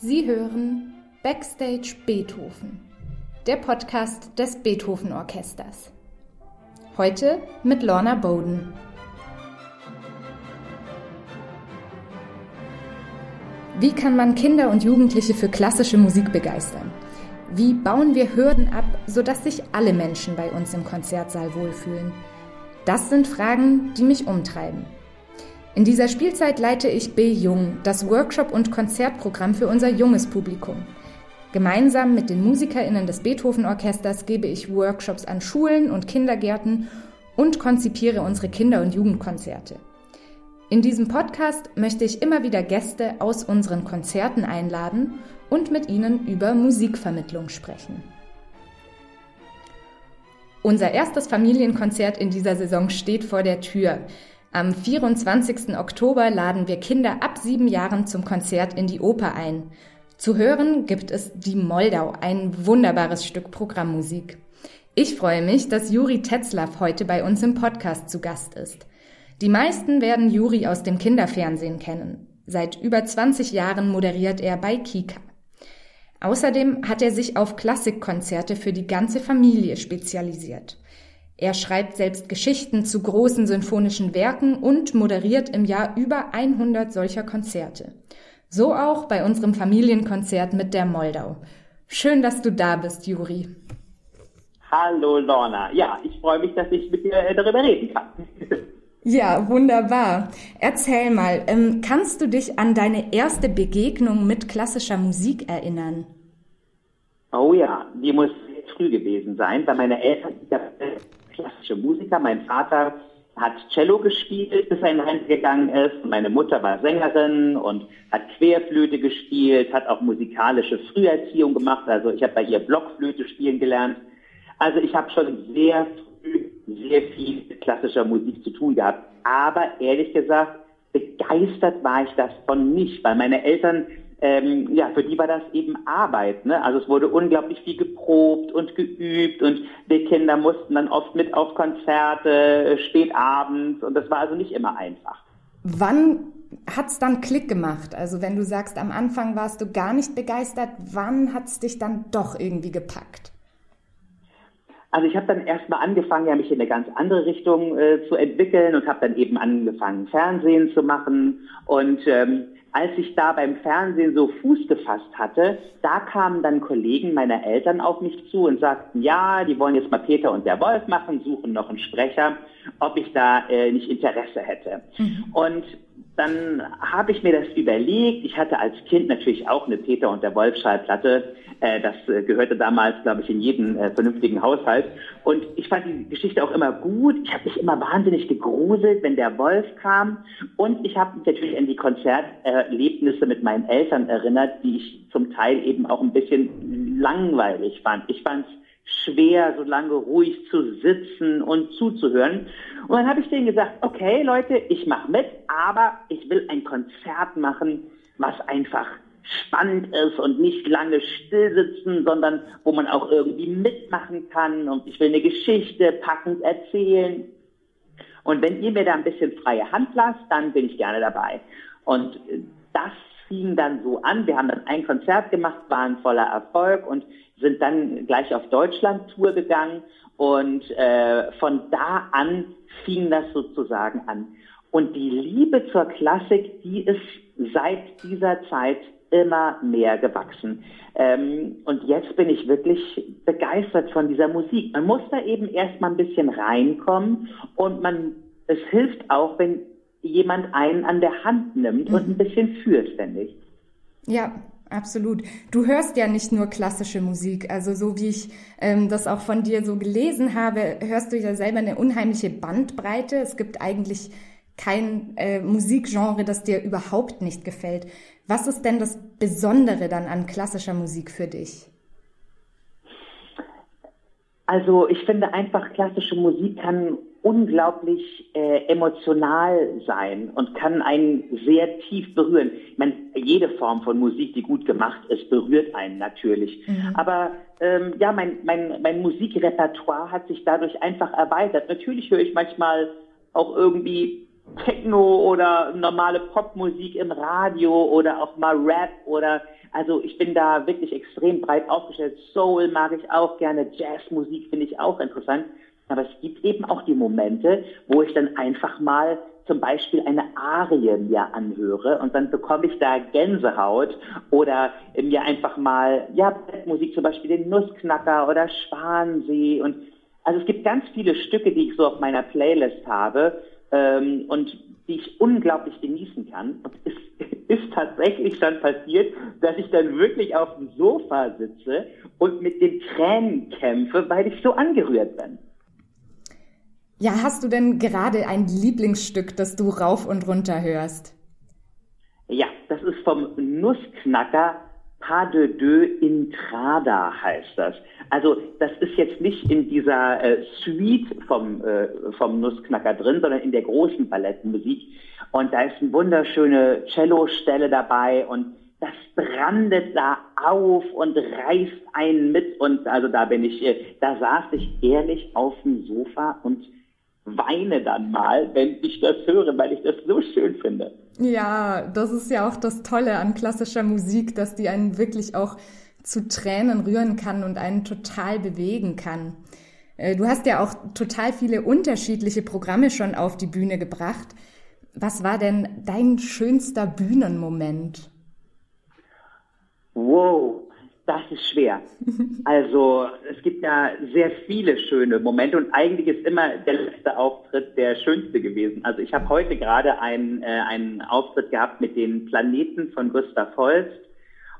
Sie hören Backstage Beethoven, der Podcast des Beethoven Orchesters. Heute mit Lorna Bowden. Wie kann man Kinder und Jugendliche für klassische Musik begeistern? Wie bauen wir Hürden ab, sodass sich alle Menschen bei uns im Konzertsaal wohlfühlen? Das sind Fragen, die mich umtreiben. In dieser Spielzeit leite ich B Jung, das Workshop- und Konzertprogramm für unser junges Publikum. Gemeinsam mit den MusikerInnen des Beethoven-Orchesters gebe ich Workshops an Schulen und Kindergärten und konzipiere unsere Kinder- und Jugendkonzerte. In diesem Podcast möchte ich immer wieder Gäste aus unseren Konzerten einladen und mit ihnen über Musikvermittlung sprechen. Unser erstes Familienkonzert in dieser Saison steht vor der Tür. Am 24. Oktober laden wir Kinder ab sieben Jahren zum Konzert in die Oper ein. Zu hören gibt es Die Moldau, ein wunderbares Stück Programmmusik. Ich freue mich, dass Juri Tetzlaff heute bei uns im Podcast zu Gast ist. Die meisten werden Juri aus dem Kinderfernsehen kennen. Seit über 20 Jahren moderiert er bei Kika. Außerdem hat er sich auf Klassikkonzerte für die ganze Familie spezialisiert. Er schreibt selbst Geschichten zu großen sinfonischen Werken und moderiert im Jahr über 100 solcher Konzerte. So auch bei unserem Familienkonzert mit der Moldau. Schön, dass du da bist, Juri. Hallo Lorna. Ja, ich freue mich, dass ich mit dir äh, darüber reden kann. Ja, wunderbar. Erzähl mal, ähm, kannst du dich an deine erste Begegnung mit klassischer Musik erinnern? Oh ja, die muss früh gewesen sein, weil meine Eltern klassische Musiker. Mein Vater hat Cello gespielt, bis er in Rente gegangen ist. Meine Mutter war Sängerin und hat Querflöte gespielt, hat auch musikalische Früherziehung gemacht. Also ich habe bei ihr Blockflöte spielen gelernt. Also ich habe schon sehr früh sehr viel mit klassischer Musik zu tun gehabt. Aber ehrlich gesagt, begeistert war ich davon nicht, weil meine Eltern ähm, ja, für die war das eben Arbeit. Ne? Also es wurde unglaublich viel geprobt und geübt und wir Kinder mussten dann oft mit auf Konzerte, äh, spät abends und das war also nicht immer einfach. Wann hat's dann Klick gemacht? Also wenn du sagst, am Anfang warst du gar nicht begeistert, wann hat's dich dann doch irgendwie gepackt? Also ich habe dann erstmal angefangen, ja, mich in eine ganz andere Richtung äh, zu entwickeln und habe dann eben angefangen, Fernsehen zu machen und ähm, als ich da beim Fernsehen so Fuß gefasst hatte, da kamen dann Kollegen meiner Eltern auf mich zu und sagten, ja, die wollen jetzt mal Peter und der Wolf machen, suchen noch einen Sprecher, ob ich da äh, nicht Interesse hätte. Mhm. Und dann habe ich mir das überlegt. Ich hatte als Kind natürlich auch eine Peter und der Wolf Schallplatte. Äh, das äh, gehörte damals, glaube ich, in jeden äh, vernünftigen Haushalt. Und ich fand die Geschichte auch immer gut. Ich habe mich immer wahnsinnig gegruselt, wenn der Wolf kam. Und ich habe mich natürlich an die Konzerterlebnisse mit meinen Eltern erinnert, die ich zum Teil eben auch ein bisschen langweilig fand. Ich fand es schwer, so lange ruhig zu sitzen und zuzuhören. Und dann habe ich denen gesagt, okay Leute, ich mache mit, aber ich will ein Konzert machen, was einfach spannend ist und nicht lange still sitzen, sondern wo man auch irgendwie mitmachen kann und ich will eine Geschichte packend erzählen. Und wenn ihr mir da ein bisschen freie Hand lasst, dann bin ich gerne dabei. Und das fing dann so an. Wir haben dann ein Konzert gemacht, waren voller Erfolg und sind dann gleich auf Deutschland-Tour gegangen und äh, von da an fing das sozusagen an. Und die Liebe zur Klassik, die ist seit dieser Zeit immer mehr gewachsen. Ähm, und jetzt bin ich wirklich begeistert von dieser Musik. Man muss da eben erstmal ein bisschen reinkommen und man, es hilft auch, wenn jemand einen an der Hand nimmt mhm. und ein bisschen führt, finde ich. Ja, Absolut. Du hörst ja nicht nur klassische Musik. Also so wie ich ähm, das auch von dir so gelesen habe, hörst du ja selber eine unheimliche Bandbreite. Es gibt eigentlich kein äh, Musikgenre, das dir überhaupt nicht gefällt. Was ist denn das Besondere dann an klassischer Musik für dich? Also ich finde einfach, klassische Musik kann unglaublich äh, emotional sein und kann einen sehr tief berühren. Ich meine, jede Form von Musik, die gut gemacht ist, berührt einen natürlich. Mhm. Aber ähm, ja, mein, mein, mein Musikrepertoire hat sich dadurch einfach erweitert. Natürlich höre ich manchmal auch irgendwie Techno oder normale Popmusik im Radio oder auch mal Rap oder also ich bin da wirklich extrem breit aufgestellt. Soul mag ich auch gerne, Jazzmusik finde ich auch interessant. Aber es gibt eben auch die Momente, wo ich dann einfach mal zum Beispiel eine Arie mir anhöre und dann bekomme ich da Gänsehaut oder mir einfach mal, ja, Musik zum Beispiel den Nussknacker oder Schwansee und also es gibt ganz viele Stücke, die ich so auf meiner Playlist habe ähm, und die ich unglaublich genießen kann. Und es ist tatsächlich schon passiert, dass ich dann wirklich auf dem Sofa sitze und mit den Tränen kämpfe, weil ich so angerührt bin. Ja, hast du denn gerade ein Lieblingsstück, das du rauf und runter hörst? Ja, das ist vom Nussknacker Pas de deux Intrada heißt das. Also das ist jetzt nicht in dieser äh, Suite vom, äh, vom Nussknacker drin, sondern in der großen Ballettenmusik. Und da ist eine wunderschöne Cello-Stelle dabei und das brandet da auf und reißt einen mit. Und also da bin ich, äh, da saß ich ehrlich auf dem Sofa und weine dann mal, wenn ich das höre, weil ich das so schön finde. Ja, das ist ja auch das Tolle an klassischer Musik, dass die einen wirklich auch zu Tränen rühren kann und einen total bewegen kann. Äh, du hast ja auch total viele unterschiedliche Programme schon auf die Bühne gebracht. Was war denn dein schönster Bühnenmoment? Wow, das ist schwer. Also es gibt ja sehr viele schöne Momente und eigentlich ist immer der letzte Auftritt der schönste gewesen. Also ich habe heute gerade einen, äh, einen Auftritt gehabt mit den Planeten von Gustav Holst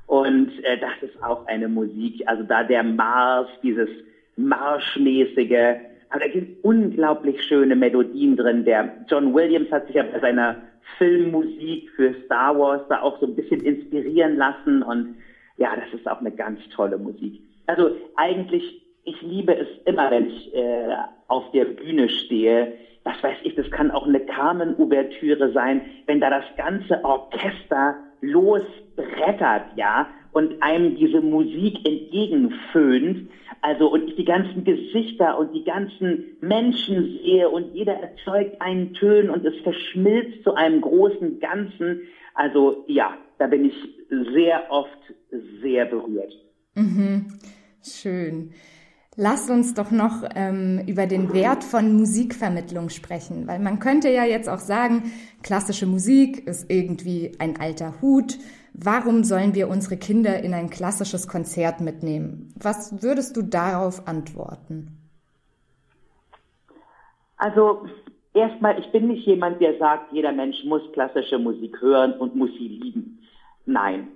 und äh, das ist auch eine Musik. Also da der Mars, dieses Marschmäßige, aber da sind unglaublich schöne Melodien drin. Der John Williams hat sich ja bei seiner Filmmusik für Star Wars da auch so ein bisschen inspirieren lassen und ja, das ist auch eine ganz tolle Musik. Also eigentlich, ich liebe es immer, wenn ich äh, auf der Bühne stehe. Was weiß ich, das kann auch eine Carmen-Ouvertüre sein, wenn da das ganze Orchester losbrettert, ja, und einem diese Musik entgegenföhnt. Also, und ich die ganzen Gesichter und die ganzen Menschen sehe und jeder erzeugt einen Tön und es verschmilzt zu einem großen Ganzen. Also, ja, da bin ich sehr oft sehr berührt. Mhm. Schön. Lass uns doch noch ähm, über den Wert von Musikvermittlung sprechen, weil man könnte ja jetzt auch sagen, klassische Musik ist irgendwie ein alter Hut. Warum sollen wir unsere Kinder in ein klassisches Konzert mitnehmen? Was würdest du darauf antworten? Also erstmal, ich bin nicht jemand, der sagt, jeder Mensch muss klassische Musik hören und muss sie lieben. Nein.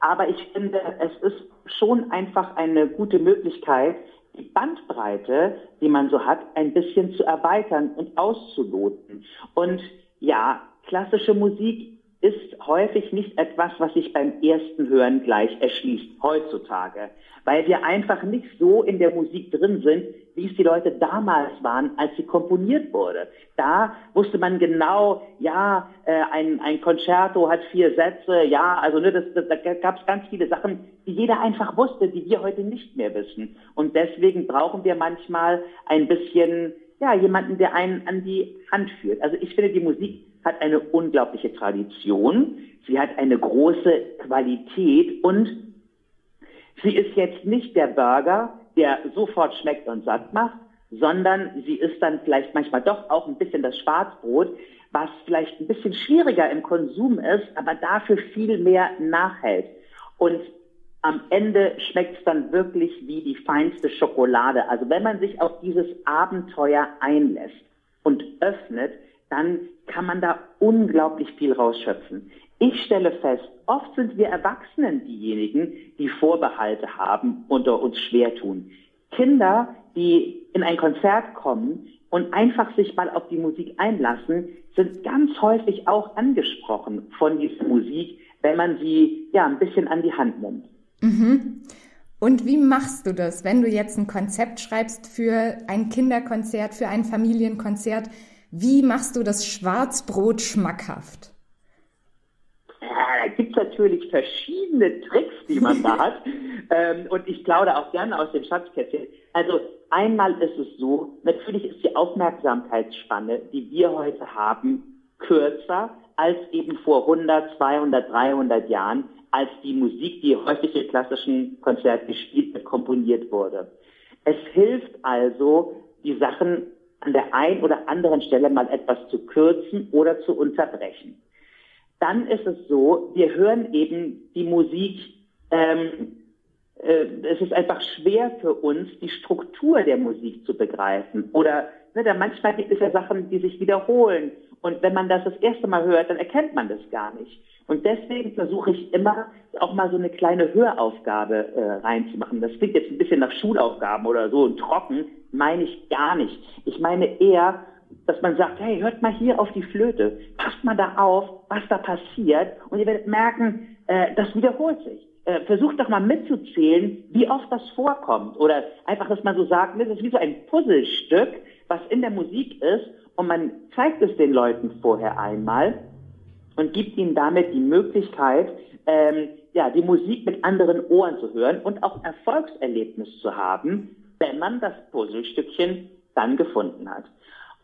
Aber ich finde, es ist schon einfach eine gute Möglichkeit, die Bandbreite, die man so hat, ein bisschen zu erweitern und auszuloten. Und ja, klassische Musik ist häufig nicht etwas, was sich beim ersten Hören gleich erschließt, heutzutage, weil wir einfach nicht so in der Musik drin sind, wie es die Leute damals waren, als sie komponiert wurde. Da wusste man genau, ja, äh, ein, ein Concerto hat vier Sätze, ja, also ne, das, das, da gab es ganz viele Sachen, die jeder einfach wusste, die wir heute nicht mehr wissen. Und deswegen brauchen wir manchmal ein bisschen, ja, jemanden, der einen an die Hand führt. Also ich finde, die Musik hat eine unglaubliche Tradition, sie hat eine große Qualität und sie ist jetzt nicht der Burger, der sofort schmeckt und satt macht, sondern sie ist dann vielleicht manchmal doch auch ein bisschen das Schwarzbrot, was vielleicht ein bisschen schwieriger im Konsum ist, aber dafür viel mehr nachhält. Und am Ende schmeckt es dann wirklich wie die feinste Schokolade. Also wenn man sich auf dieses Abenteuer einlässt und öffnet, dann kann man da unglaublich viel rausschöpfen. Ich stelle fest, oft sind wir Erwachsenen diejenigen, die Vorbehalte haben und uns schwer tun. Kinder, die in ein Konzert kommen und einfach sich mal auf die Musik einlassen, sind ganz häufig auch angesprochen von dieser Musik, wenn man sie ja ein bisschen an die Hand nimmt. Mhm. Und wie machst du das, wenn du jetzt ein Konzept schreibst für ein Kinderkonzert, für ein Familienkonzert? Wie machst du das Schwarzbrot schmackhaft? Ja, da gibt es natürlich verschiedene Tricks, die man da hat. Ähm, und ich plaudere auch gerne aus dem Schatzkästchen. Also einmal ist es so, natürlich ist die Aufmerksamkeitsspanne, die wir heute haben, kürzer als eben vor 100, 200, 300 Jahren, als die Musik, die häufig in klassischen Konzerten gespielt wird, komponiert wurde. Es hilft also, die Sachen an der einen oder anderen Stelle mal etwas zu kürzen oder zu unterbrechen. Dann ist es so, wir hören eben die Musik ähm, äh, es ist einfach schwer für uns, die Struktur der Musik zu begreifen. Oder ne, da manchmal gibt es ja Sachen, die sich wiederholen. Und wenn man das das erste Mal hört, dann erkennt man das gar nicht. Und deswegen versuche ich immer auch mal so eine kleine Höraufgabe äh, reinzumachen. Das klingt jetzt ein bisschen nach Schulaufgaben oder so und trocken, meine ich gar nicht. Ich meine eher, dass man sagt, hey, hört mal hier auf die Flöte, passt mal da auf, was da passiert und ihr werdet merken, äh, das wiederholt sich äh, versucht doch mal mitzuzählen, wie oft das vorkommt. Oder einfach, dass man so sagt, das ist wie so ein Puzzlestück, was in der Musik ist und man zeigt es den Leuten vorher einmal und gibt ihnen damit die Möglichkeit, ähm, ja, die Musik mit anderen Ohren zu hören und auch Erfolgserlebnis zu haben, wenn man das Puzzlestückchen dann gefunden hat.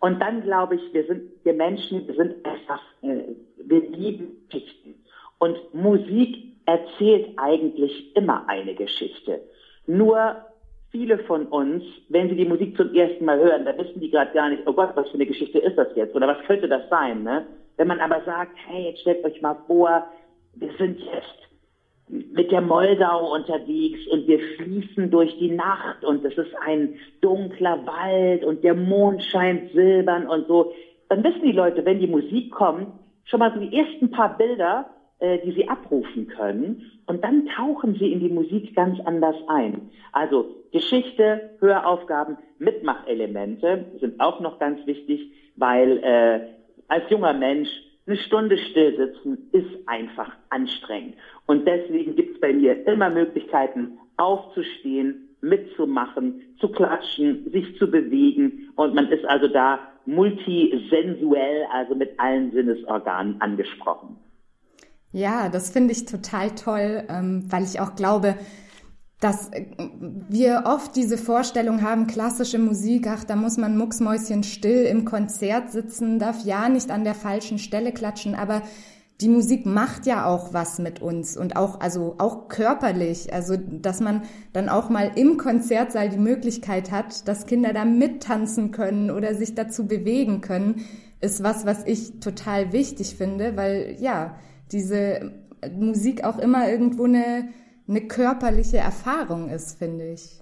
Und dann glaube ich, wir sind, wir Menschen, sind einfach, äh, wir lieben Geschichten. Und Musik erzählt eigentlich immer eine Geschichte. Nur viele von uns, wenn sie die Musik zum ersten Mal hören, da wissen die gerade gar nicht, oh Gott, was für eine Geschichte ist das jetzt oder was könnte das sein. Ne? Wenn man aber sagt, hey, jetzt stellt euch mal vor, wir sind jetzt mit der Moldau unterwegs und wir fließen durch die Nacht und es ist ein dunkler Wald und der Mond scheint silbern und so, dann wissen die Leute, wenn die Musik kommt, schon mal so die ersten paar Bilder, äh, die sie abrufen können. Und dann tauchen sie in die Musik ganz anders ein. Also Geschichte, Höraufgaben, Mitmachelemente sind auch noch ganz wichtig, weil äh, als junger Mensch eine Stunde still sitzen ist einfach anstrengend. Und deswegen gibt es bei mir immer Möglichkeiten, aufzustehen, mitzumachen, zu klatschen, sich zu bewegen. Und man ist also da multisensuell, also mit allen Sinnesorganen angesprochen. Ja, das finde ich total toll, ähm, weil ich auch glaube, dass äh, wir oft diese Vorstellung haben, klassische Musik, ach, da muss man mucksmäuschen still im Konzert sitzen, darf ja nicht an der falschen Stelle klatschen, aber die Musik macht ja auch was mit uns und auch, also auch körperlich, also dass man dann auch mal im Konzertsaal die Möglichkeit hat, dass Kinder da mittanzen können oder sich dazu bewegen können, ist was, was ich total wichtig finde, weil ja, diese Musik auch immer irgendwo eine, eine körperliche Erfahrung ist, finde ich.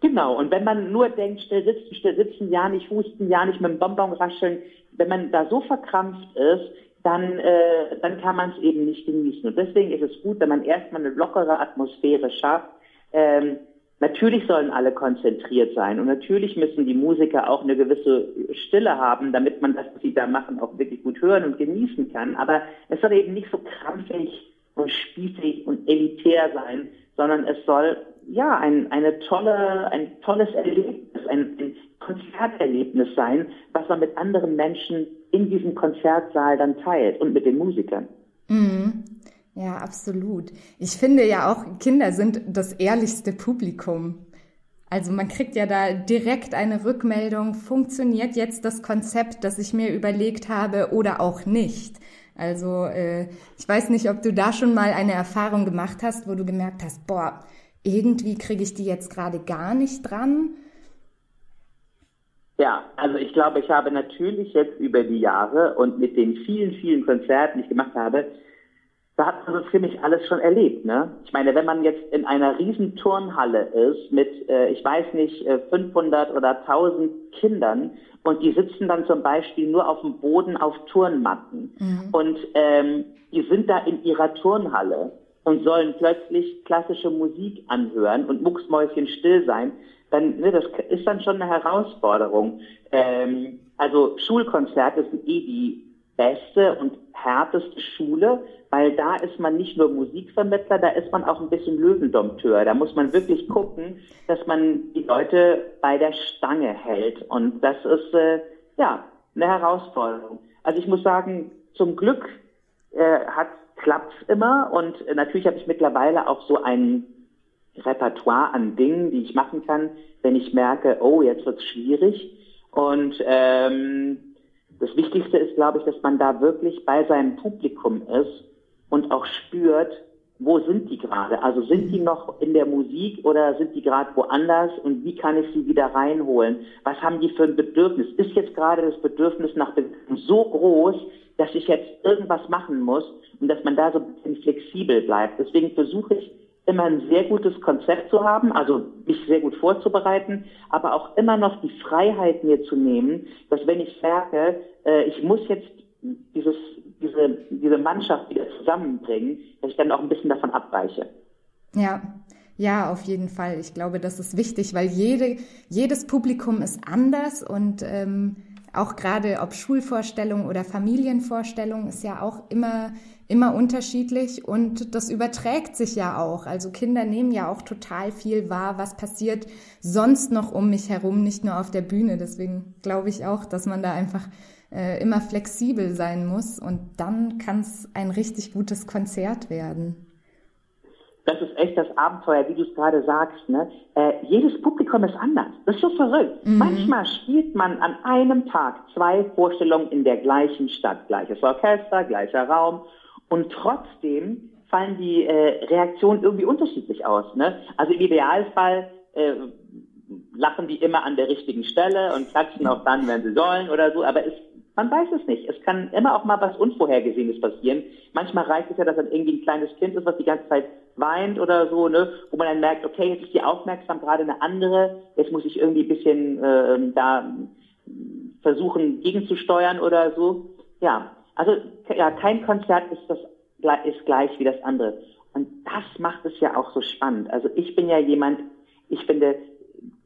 Genau, und wenn man nur denkt, still sitzen, still sitzen, ja nicht husten, ja nicht mit dem Bonbon rascheln, wenn man da so verkrampft ist, dann, äh, dann kann man es eben nicht genießen. Und deswegen ist es gut, wenn man erstmal eine lockere Atmosphäre schafft, ähm, Natürlich sollen alle konzentriert sein und natürlich müssen die Musiker auch eine gewisse Stille haben, damit man das, was sie da machen, auch wirklich gut hören und genießen kann. Aber es soll eben nicht so krampfig und spießig und elitär sein, sondern es soll ja ein, eine tolle, ein tolles Erlebnis, ein, ein Konzerterlebnis sein, was man mit anderen Menschen in diesem Konzertsaal dann teilt und mit den Musikern. Mhm. Ja, absolut. Ich finde ja auch, Kinder sind das ehrlichste Publikum. Also man kriegt ja da direkt eine Rückmeldung, funktioniert jetzt das Konzept, das ich mir überlegt habe oder auch nicht. Also äh, ich weiß nicht, ob du da schon mal eine Erfahrung gemacht hast, wo du gemerkt hast, boah, irgendwie kriege ich die jetzt gerade gar nicht dran. Ja, also ich glaube, ich habe natürlich jetzt über die Jahre und mit den vielen, vielen Konzerten, die ich gemacht habe, da hat man so ziemlich alles schon erlebt. Ne? Ich meine, wenn man jetzt in einer riesen Turnhalle ist mit, äh, ich weiß nicht, 500 äh, oder 1000 Kindern und die sitzen dann zum Beispiel nur auf dem Boden auf Turnmatten mhm. und ähm, die sind da in ihrer Turnhalle und sollen plötzlich klassische Musik anhören und mucksmäuschen still sein, dann ne, das ist dann schon eine Herausforderung. Ähm, also Schulkonzerte sind eh die beste und härteste Schule, weil da ist man nicht nur Musikvermittler, da ist man auch ein bisschen Löwendompteur. Da muss man wirklich gucken, dass man die Leute bei der Stange hält. Und das ist äh, ja eine Herausforderung. Also ich muss sagen, zum Glück äh, hat klappt's immer und äh, natürlich habe ich mittlerweile auch so ein Repertoire an Dingen, die ich machen kann, wenn ich merke, oh, jetzt wird's schwierig. Und ähm, das Wichtigste ist, glaube ich, dass man da wirklich bei seinem Publikum ist und auch spürt, wo sind die gerade? Also sind die noch in der Musik oder sind die gerade woanders und wie kann ich sie wieder reinholen? Was haben die für ein Bedürfnis? Ist jetzt gerade das Bedürfnis nach Bewegung so groß, dass ich jetzt irgendwas machen muss und dass man da so ein bisschen flexibel bleibt? Deswegen versuche ich immer ein sehr gutes Konzept zu haben, also mich sehr gut vorzubereiten, aber auch immer noch die Freiheit mir zu nehmen, dass wenn ich merke, äh, ich muss jetzt dieses, diese, diese Mannschaft wieder zusammenbringen, dass ich dann auch ein bisschen davon abweiche. Ja, ja, auf jeden Fall. Ich glaube, das ist wichtig, weil jede, jedes Publikum ist anders und ähm, auch gerade ob Schulvorstellung oder Familienvorstellung ist ja auch immer immer unterschiedlich und das überträgt sich ja auch. Also Kinder nehmen ja auch total viel wahr, was passiert sonst noch um mich herum, nicht nur auf der Bühne. Deswegen glaube ich auch, dass man da einfach äh, immer flexibel sein muss und dann kann es ein richtig gutes Konzert werden. Das ist echt das Abenteuer, wie du es gerade sagst. Ne? Äh, jedes Publikum ist anders. Das ist so verrückt. Mhm. Manchmal spielt man an einem Tag zwei Vorstellungen in der gleichen Stadt. Gleiches Orchester, gleicher Raum. Und trotzdem fallen die äh, Reaktionen irgendwie unterschiedlich aus. Ne? Also im Idealfall äh, lachen die immer an der richtigen Stelle und klatschen auch dann, wenn sie sollen oder so. Aber es man weiß es nicht. Es kann immer auch mal was Unvorhergesehenes passieren. Manchmal reicht es ja, dass dann irgendwie ein kleines Kind ist, was die ganze Zeit weint oder so, ne, wo man dann merkt, okay, jetzt ist die Aufmerksam gerade eine andere, jetzt muss ich irgendwie ein bisschen äh, da versuchen gegenzusteuern oder so. Ja, also ja, kein Konzert ist das ist gleich wie das andere. Und das macht es ja auch so spannend. Also ich bin ja jemand, ich finde,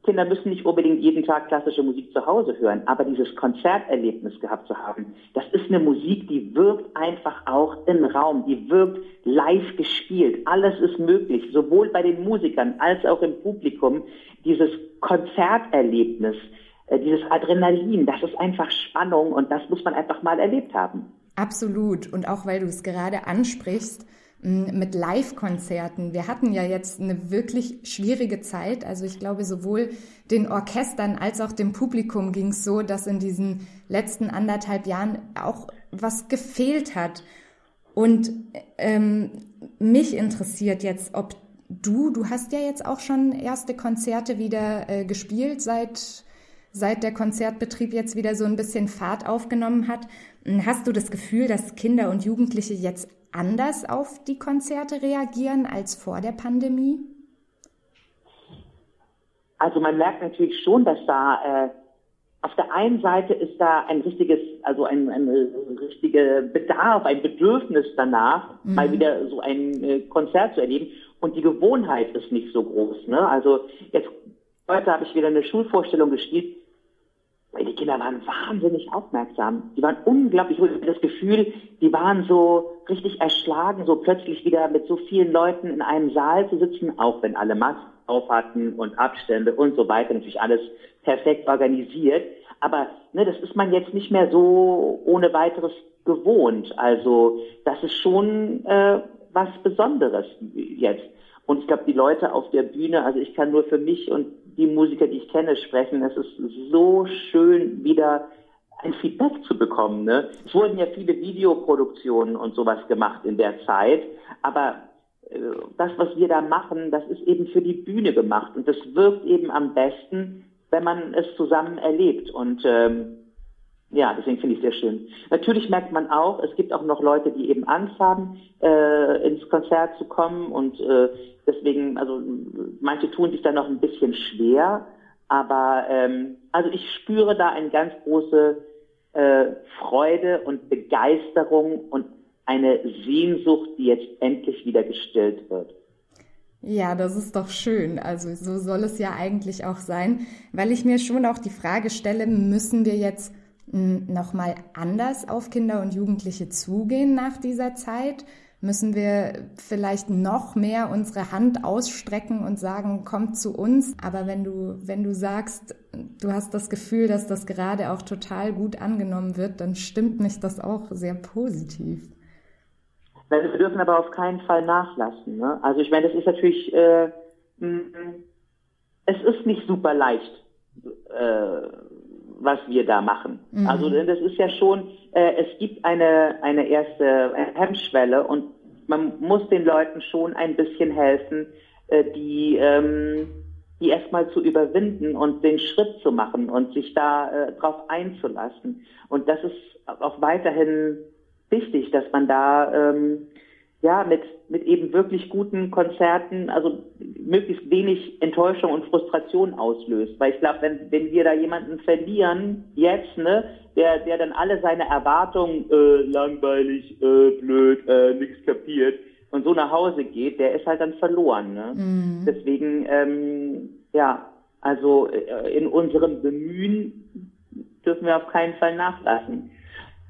Kinder müssen nicht unbedingt jeden Tag klassische Musik zu Hause hören, aber dieses Konzerterlebnis gehabt zu haben, das ist eine Musik, die wirkt einfach auch im Raum, die wirkt live gespielt. Alles ist möglich, sowohl bei den Musikern als auch im Publikum. Dieses Konzerterlebnis, äh, dieses Adrenalin, das ist einfach Spannung und das muss man einfach mal erlebt haben. Absolut. Und auch weil du es gerade ansprichst, mit Live-Konzerten. Wir hatten ja jetzt eine wirklich schwierige Zeit. Also ich glaube, sowohl den Orchestern als auch dem Publikum ging es so, dass in diesen letzten anderthalb Jahren auch was gefehlt hat. Und ähm, mich interessiert jetzt, ob du, du hast ja jetzt auch schon erste Konzerte wieder äh, gespielt, seit, seit der Konzertbetrieb jetzt wieder so ein bisschen Fahrt aufgenommen hat. Hast du das Gefühl, dass Kinder und Jugendliche jetzt anders auf die Konzerte reagieren als vor der Pandemie? Also man merkt natürlich schon, dass da äh, auf der einen Seite ist da ein richtiges, also ein, ein richtiger Bedarf, ein Bedürfnis danach, mhm. mal wieder so ein äh, Konzert zu erleben. Und die Gewohnheit ist nicht so groß. Ne? Also jetzt heute habe ich wieder eine Schulvorstellung gespielt die Kinder waren wahnsinnig aufmerksam. Die waren unglaublich, ich hatte das Gefühl, die waren so richtig erschlagen, so plötzlich wieder mit so vielen Leuten in einem Saal zu sitzen, auch wenn alle Masken auf hatten und Abstände und so weiter, natürlich alles perfekt organisiert. Aber ne, das ist man jetzt nicht mehr so ohne weiteres gewohnt. Also das ist schon äh, was Besonderes jetzt. Und ich glaube, die Leute auf der Bühne, also ich kann nur für mich und die Musiker, die ich kenne, sprechen. Es ist so schön, wieder ein Feedback zu bekommen. Ne? Es wurden ja viele Videoproduktionen und sowas gemacht in der Zeit, aber äh, das, was wir da machen, das ist eben für die Bühne gemacht und das wirkt eben am besten, wenn man es zusammen erlebt. Und ähm, ja, deswegen finde ich es sehr schön. Natürlich merkt man auch, es gibt auch noch Leute, die eben Angst haben, äh, ins Konzert zu kommen und äh, deswegen, also manche tun sich da noch ein bisschen schwer, aber ähm, also ich spüre da eine ganz große äh, Freude und Begeisterung und eine Sehnsucht, die jetzt endlich wieder gestillt wird. Ja, das ist doch schön. Also so soll es ja eigentlich auch sein, weil ich mir schon auch die Frage stelle, müssen wir jetzt nochmal anders auf Kinder und Jugendliche zugehen nach dieser Zeit? Müssen wir vielleicht noch mehr unsere Hand ausstrecken und sagen, kommt zu uns? Aber wenn du, wenn du sagst, du hast das Gefühl, dass das gerade auch total gut angenommen wird, dann stimmt mich das auch sehr positiv. Wir dürfen aber auf keinen Fall nachlassen. Ne? Also ich meine, das ist natürlich äh, es ist nicht super leicht, äh, was wir da machen. Mhm. Also das ist ja schon, äh, es gibt eine, eine erste Hemmschwelle und man muss den Leuten schon ein bisschen helfen, äh, die, ähm, die erstmal zu überwinden und den Schritt zu machen und sich da äh, drauf einzulassen. Und das ist auch weiterhin wichtig, dass man da ähm, ja, mit, mit eben wirklich guten Konzerten, also möglichst wenig Enttäuschung und Frustration auslöst. Weil ich glaube, wenn, wenn wir da jemanden verlieren, jetzt, ne, der, der dann alle seine Erwartungen, äh, langweilig, äh, blöd, äh, nichts kapiert und so nach Hause geht, der ist halt dann verloren. Ne? Mhm. Deswegen, ähm, ja, also äh, in unserem Bemühen dürfen wir auf keinen Fall nachlassen.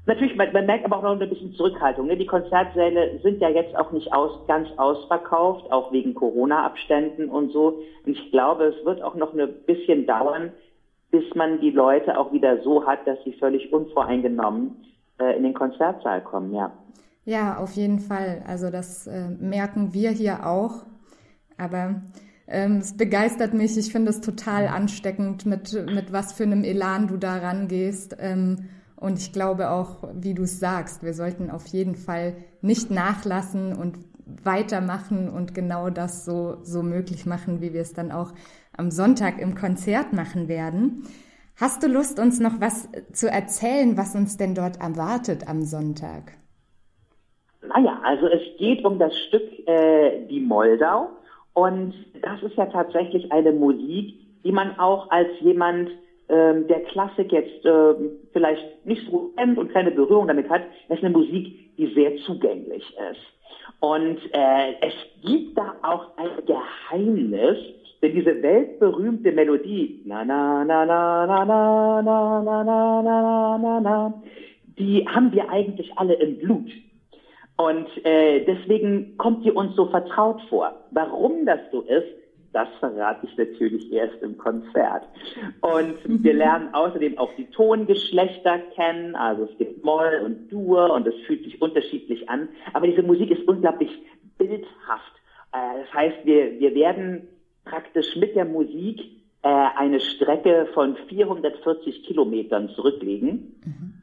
Natürlich, man, man, merkt aber auch noch ein bisschen Zurückhaltung. Ne? Die Konzertsäle sind ja jetzt auch nicht aus, ganz ausverkauft, auch wegen Corona-Abständen und so. Und ich glaube, es wird auch noch ein bisschen dauern, bis man die Leute auch wieder so hat, dass sie völlig unvoreingenommen äh, in den Konzertsaal kommen, ja. Ja, auf jeden Fall. Also das äh, merken wir hier auch. Aber ähm, es begeistert mich. Ich finde es total ansteckend, mit, mit was für einem Elan du da rangehst. Ähm, und ich glaube auch, wie du es sagst, wir sollten auf jeden Fall nicht nachlassen und weitermachen und genau das so, so möglich machen, wie wir es dann auch am Sonntag im Konzert machen werden. Hast du Lust, uns noch was zu erzählen, was uns denn dort erwartet am Sonntag? Naja, also es geht um das Stück äh, Die Moldau und das ist ja tatsächlich eine Musik, die man auch als jemand ähm, der Klassik jetzt äh, vielleicht nicht so kennt und keine Berührung damit hat, ist eine Musik, die sehr zugänglich ist. Und äh, es gibt da auch ein Geheimnis, denn diese weltberühmte Melodie, na na na na na na na na na na na na, die haben wir eigentlich alle im Blut. Und äh, deswegen kommt die uns so vertraut vor. Warum das so ist, das verrate ich natürlich erst im Konzert. Und wir lernen außerdem auch die Tongeschlechter kennen. Also es gibt Moll und Dur und es fühlt sich unterschiedlich an. Aber diese Musik ist unglaublich bildhaft. Äh, das heißt, wir, wir werden praktisch mit der Musik äh, eine Strecke von 440 Kilometern zurücklegen. Mhm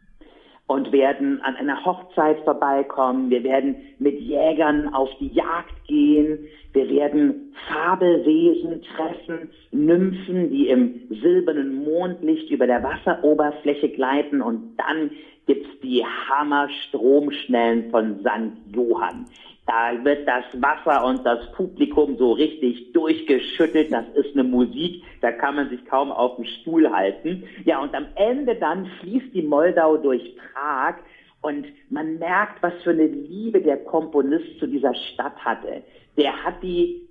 und werden an einer Hochzeit vorbeikommen. Wir werden mit Jägern auf die Jagd gehen. Wir werden Fabelwesen treffen, Nymphen, die im silbernen Mondlicht über der Wasseroberfläche gleiten. Und dann gibt's die Hammerstromschnellen von St. Johann. Da wird das Wasser und das Publikum so richtig durchgeschüttelt. Das ist eine Musik, da kann man sich kaum auf dem Stuhl halten. Ja, und am Ende dann fließt die Moldau durch Prag und man merkt, was für eine Liebe der Komponist zu dieser Stadt hatte. Der hat die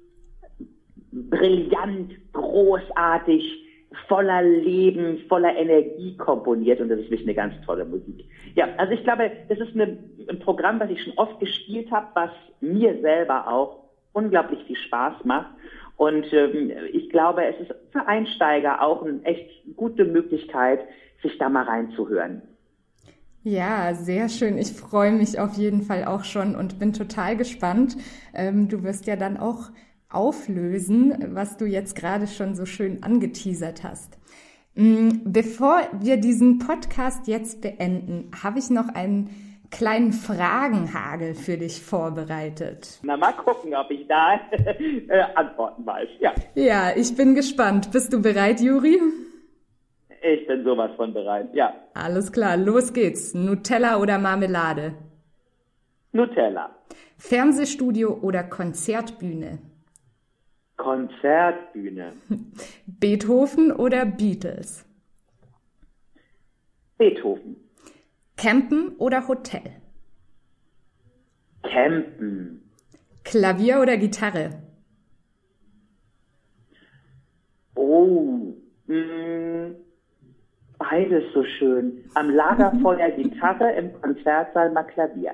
brillant, großartig, voller Leben, voller Energie komponiert und das ist wirklich eine ganz tolle Musik. Ja, also ich glaube, das ist eine, ein Programm, was ich schon oft gespielt habe, was mir selber auch unglaublich viel Spaß macht. Und ähm, ich glaube, es ist für Einsteiger auch eine echt gute Möglichkeit, sich da mal reinzuhören. Ja, sehr schön. Ich freue mich auf jeden Fall auch schon und bin total gespannt. Ähm, du wirst ja dann auch auflösen, was du jetzt gerade schon so schön angeteasert hast. Mm, bevor wir diesen Podcast jetzt beenden, habe ich noch einen kleinen Fragenhagel für dich vorbereitet. Na, mal gucken, ob ich da äh, Antworten weiß. Ja. ja, ich bin gespannt. Bist du bereit, Juri? Ich bin sowas von bereit, ja. Alles klar, los geht's. Nutella oder Marmelade? Nutella. Fernsehstudio oder Konzertbühne? Konzertbühne. Beethoven oder Beatles? Beethoven. Campen oder Hotel? Campen. Klavier oder Gitarre? Oh, mh, mm, beides so schön. Am Lagerfeuer Gitarre, im Konzertsaal mal Klavier.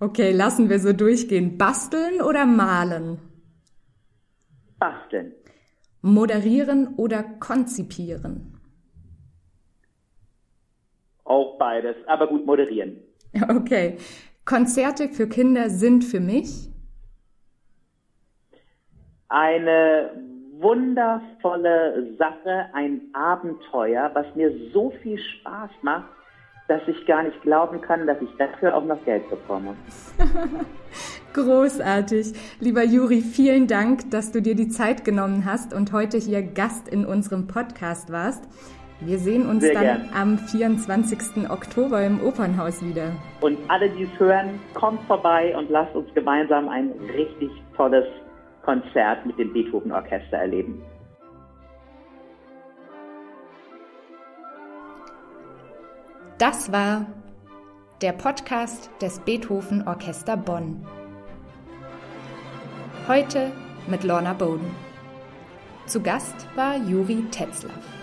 Okay, lassen wir so durchgehen. Basteln oder malen? Basteln. Moderieren oder konzipieren? Auch beides, aber gut moderieren. Okay. Konzerte für Kinder sind für mich eine wundervolle Sache, ein Abenteuer, was mir so viel Spaß macht, dass ich gar nicht glauben kann, dass ich dafür auch noch Geld bekomme. Großartig. Lieber Juri, vielen Dank, dass du dir die Zeit genommen hast und heute hier Gast in unserem Podcast warst. Wir sehen uns Sehr dann gern. am 24. Oktober im Opernhaus wieder. Und alle, die es hören, kommt vorbei und lasst uns gemeinsam ein richtig tolles Konzert mit dem Beethoven Orchester erleben. Das war der Podcast des Beethoven Orchester Bonn. Heute mit Lorna Bowden. Zu Gast war Juri Tetzlaff.